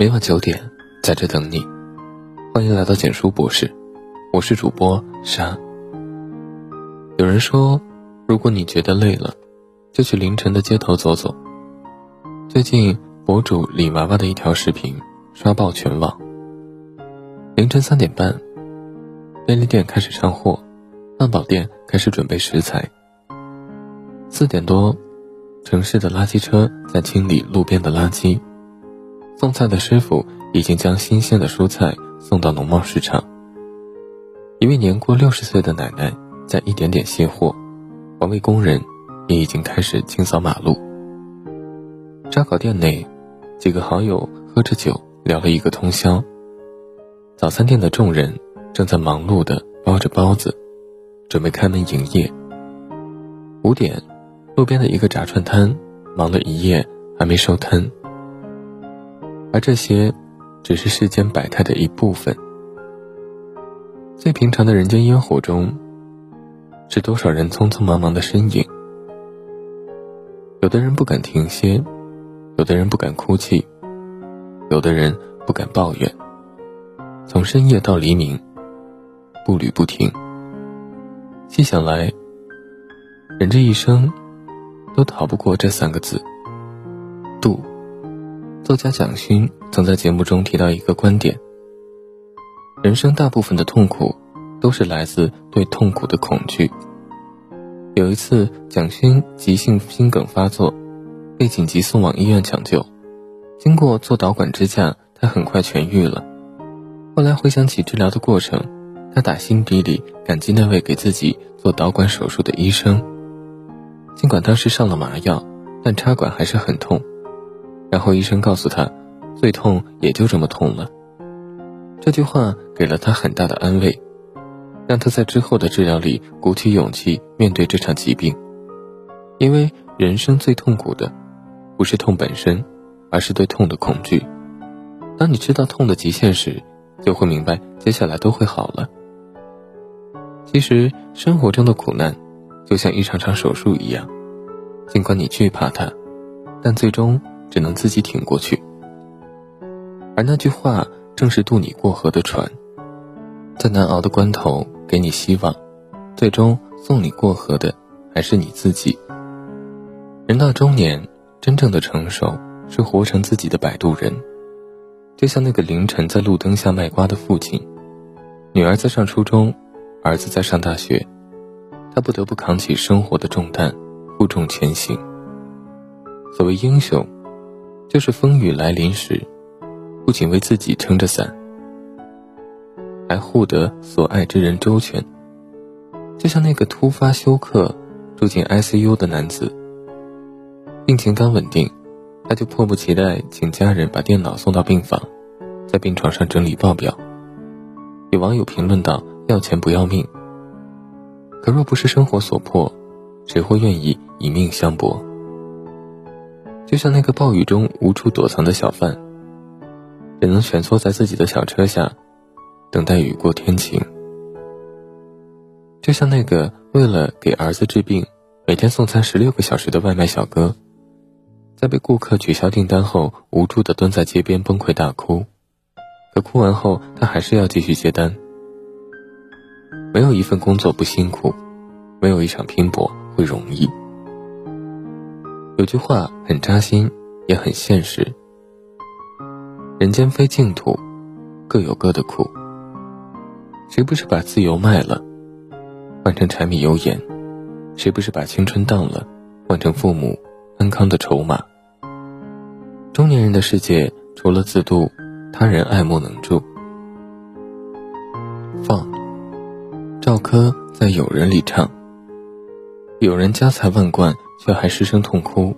每晚九点，在这等你。欢迎来到简书博士，我是主播沙。有人说，如果你觉得累了，就去凌晨的街头走走。最近，博主李娃娃的一条视频刷爆全网。凌晨三点半，便利店开始上货，汉堡店开始准备食材。四点多，城市的垃圾车在清理路边的垃圾。送菜的师傅已经将新鲜的蔬菜送到农贸市场。一位年过六十岁的奶奶在一点点卸货，环卫工人也已经开始清扫马路。烧烤店内，几个好友喝着酒聊了一个通宵。早餐店的众人正在忙碌地包着包子，准备开门营业。五点，路边的一个炸串摊忙了一夜还没收摊。而这些，只是世间百态的一部分。最平常的人间烟火中，是多少人匆匆忙忙的身影。有的人不敢停歇，有的人不敢哭泣，有的人不敢抱怨。从深夜到黎明，步履不停。细想来，人这一生，都逃不过这三个字：度。作家蒋勋曾在节目中提到一个观点：人生大部分的痛苦，都是来自对痛苦的恐惧。有一次，蒋勋急性心梗发作，被紧急送往医院抢救。经过做导管支架，他很快痊愈了。后来回想起治疗的过程，他打心底里感激那位给自己做导管手术的医生。尽管当时上了麻药，但插管还是很痛。然后医生告诉他，最痛也就这么痛了。这句话给了他很大的安慰，让他在之后的治疗里鼓起勇气面对这场疾病。因为人生最痛苦的，不是痛本身，而是对痛的恐惧。当你知道痛的极限时，就会明白接下来都会好了。其实生活中的苦难，就像一场场手术一样，尽管你惧怕它，但最终。只能自己挺过去，而那句话正是渡你过河的船，在难熬的关头给你希望，最终送你过河的还是你自己。人到中年，真正的成熟是活成自己的摆渡人，就像那个凌晨在路灯下卖瓜的父亲，女儿在上初中，儿子在上大学，他不得不扛起生活的重担，负重前行。所谓英雄。就是风雨来临时，不仅为自己撑着伞，还护得所爱之人周全。就像那个突发休克住进 ICU 的男子，病情刚稳定，他就迫不及待请家人把电脑送到病房，在病床上整理报表。有网友评论道：“要钱不要命。”可若不是生活所迫，谁会愿意以命相搏？就像那个暴雨中无处躲藏的小贩，只能蜷缩在自己的小车下，等待雨过天晴。就像那个为了给儿子治病，每天送餐十六个小时的外卖小哥，在被顾客取消订单后，无助地蹲在街边崩溃大哭。可哭完后，他还是要继续接单。没有一份工作不辛苦，没有一场拼搏会容易。有句话很扎心，也很现实。人间非净土，各有各的苦。谁不是把自由卖了，换成柴米油盐？谁不是把青春当了，换成父母安康的筹码？中年人的世界，除了自渡，他人爱莫能助。放，赵柯在《友人》里唱：“有人家财万贯。”却还失声痛哭，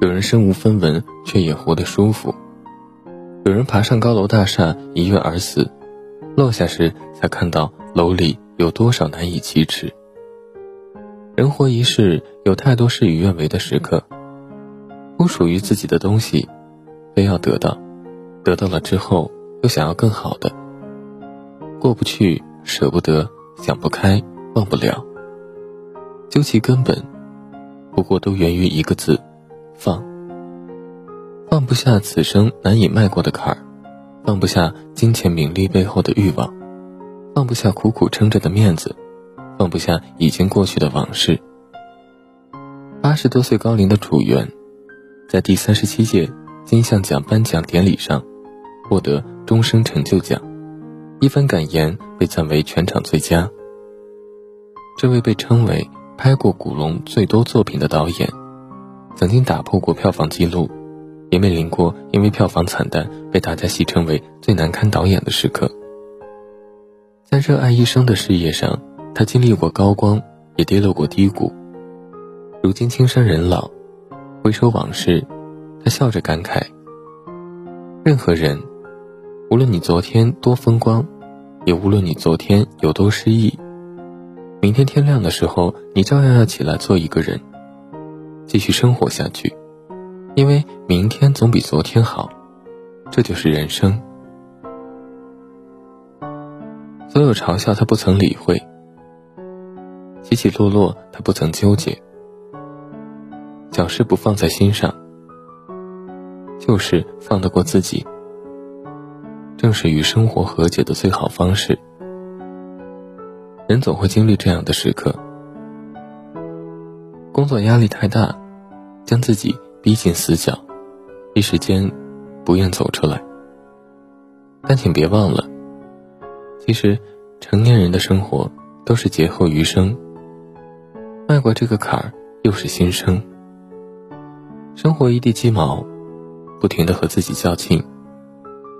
有人身无分文，却也活得舒服；有人爬上高楼大厦，一跃而死，落下时才看到楼里有多少难以启齿。人活一世，有太多事与愿违的时刻，不属于自己的东西，非要得到，得到了之后又想要更好的，过不去，舍不得，想不开，忘不了，究其根本。不过都源于一个字，放。放不下此生难以迈过的坎儿，放不下金钱名利背后的欲望，放不下苦苦撑着的面子，放不下已经过去的往事。八十多岁高龄的楚原，在第三十七届金像奖颁奖典礼上，获得终生成就奖，一番感言被赞为全场最佳。这位被称为拍过古龙最多作品的导演，曾经打破过票房纪录。也面临过因为票房惨淡被大家戏称为最难堪导演的时刻。在热爱一生的事业上，他经历过高光，也跌落过低谷。如今青山人老，回首往事，他笑着感慨：任何人，无论你昨天多风光，也无论你昨天有多失意，明天天亮的时候，你照样要起来做一个人，继续生活下去。因为明天总比昨天好，这就是人生。所有嘲笑他不曾理会，起起落落他不曾纠结，小事不放在心上，就是放得过自己，正是与生活和解的最好方式。人总会经历这样的时刻，工作压力太大，将自己。逼进死角，一时间不愿走出来。但请别忘了，其实成年人的生活都是劫后余生。迈过这个坎儿，又是新生。生活一地鸡毛，不停的和自己较劲，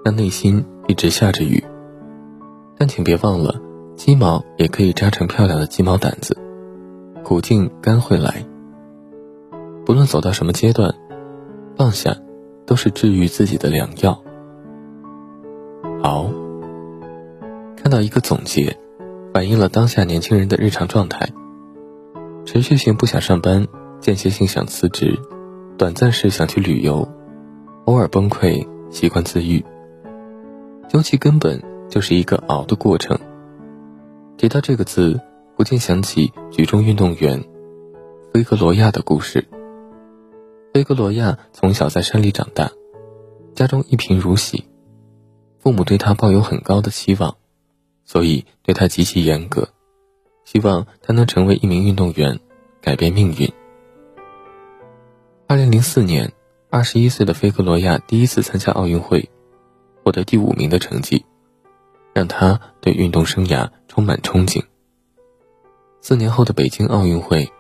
让内心一直下着雨。但请别忘了，鸡毛也可以扎成漂亮的鸡毛掸子，苦尽甘会来。不论走到什么阶段，放下，都是治愈自己的良药。熬，看到一个总结，反映了当下年轻人的日常状态：持续性不想上班，间歇性想辞职，短暂时想去旅游，偶尔崩溃，习惯自愈。究其根本，就是一个熬的过程。提到这个字，不禁想起举重运动员菲格罗亚的故事。菲格罗亚从小在山里长大，家中一贫如洗，父母对他抱有很高的期望，所以对他极其严格，希望他能成为一名运动员，改变命运。二零零四年，二十一岁的菲格罗亚第一次参加奥运会，获得第五名的成绩，让他对运动生涯充满憧憬。四年后的北京奥运会。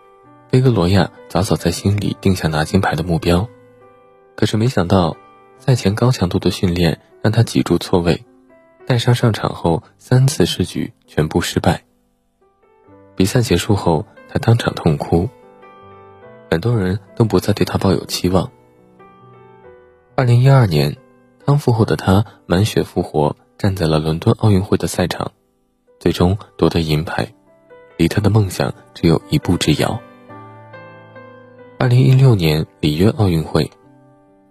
菲格罗亚早早在心里定下拿金牌的目标，可是没想到，赛前高强度的训练让他脊柱错位，带伤上场后三次试举全部失败。比赛结束后，他当场痛哭，很多人都不再对他抱有期望。二零一二年，康复后的他满血复活，站在了伦敦奥运会的赛场，最终夺得银牌，离他的梦想只有一步之遥。二零一六年里约奥运会，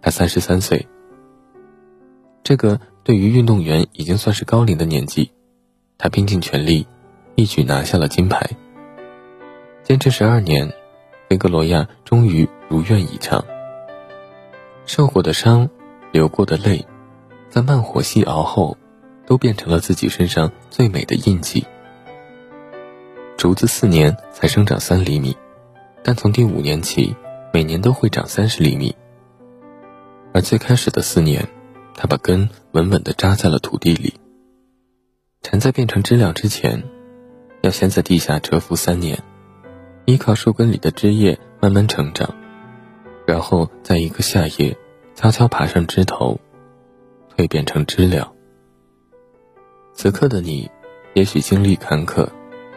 他三十三岁。这个对于运动员已经算是高龄的年纪，他拼尽全力，一举拿下了金牌。坚持十二年，菲格罗亚终于如愿以偿。受过的伤，流过的泪，在慢火细熬后，都变成了自己身上最美的印记。竹子四年才生长三厘米，但从第五年起。每年都会长三十厘米，而最开始的四年，他把根稳稳地扎在了土地里。蝉在变成知了之前，要先在地下蛰伏三年，依靠树根里的枝叶慢慢成长，然后在一个夏夜，悄悄爬上枝头，蜕变成知了。此刻的你，也许经历坎坷，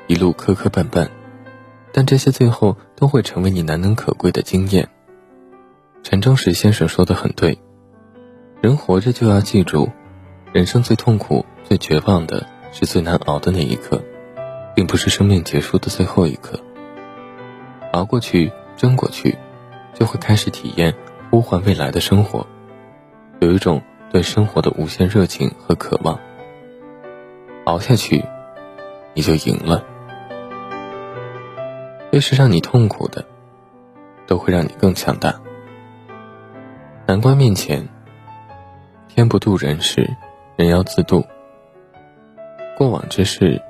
一路磕磕绊绊。但这些最后都会成为你难能可贵的经验。陈忠实先生说的很对，人活着就要记住，人生最痛苦、最绝望的是最难熬的那一刻，并不是生命结束的最后一刻。熬过去，争过去，就会开始体验呼唤未来的生活，有一种对生活的无限热情和渴望。熬下去，你就赢了。越是让你痛苦的，都会让你更强大。难关面前，天不渡人时，人要自渡。过往之事，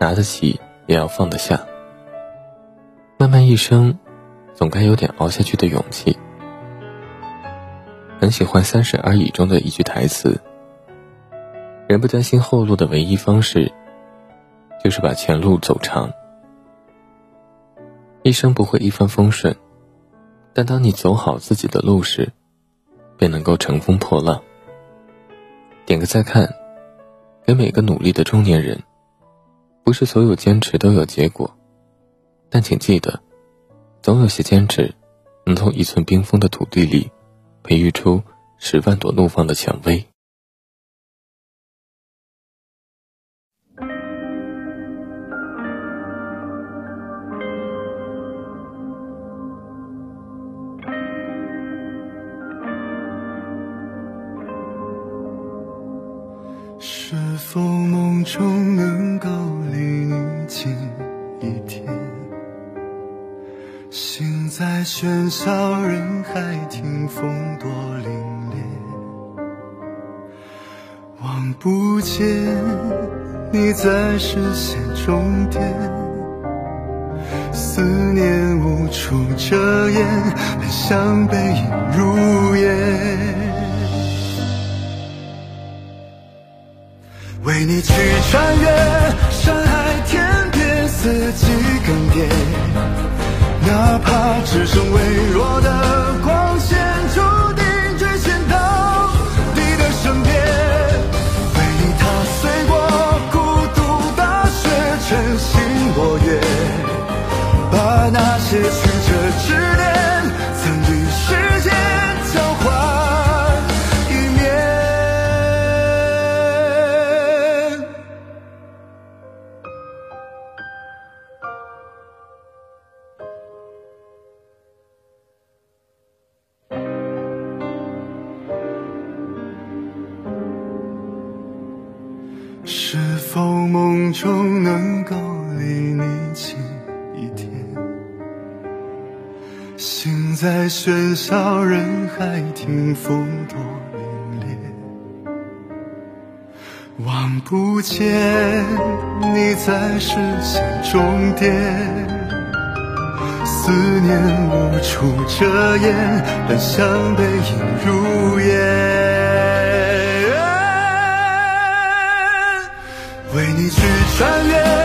拿得起也要放得下。漫漫一生，总该有点熬下去的勇气。很喜欢《三十而已》中的一句台词：“人不担心后路的唯一方式，就是把前路走长。”一生不会一帆风顺，但当你走好自己的路时，便能够乘风破浪。点个再看。给每个努力的中年人，不是所有坚持都有结果，但请记得，总有些坚持，能从一寸冰封的土地里，培育出十万朵怒放的蔷薇。否梦中能够离你近一点？心在喧嚣人海听风多凛冽，望不见你在视线终点，思念无处遮掩，很像背影入眼。为你去穿越山海梦中能够离你近一点？心在喧嚣人海听风多凛冽，望不见你在视线终点，思念无处遮掩，但像背影入眼。去穿越。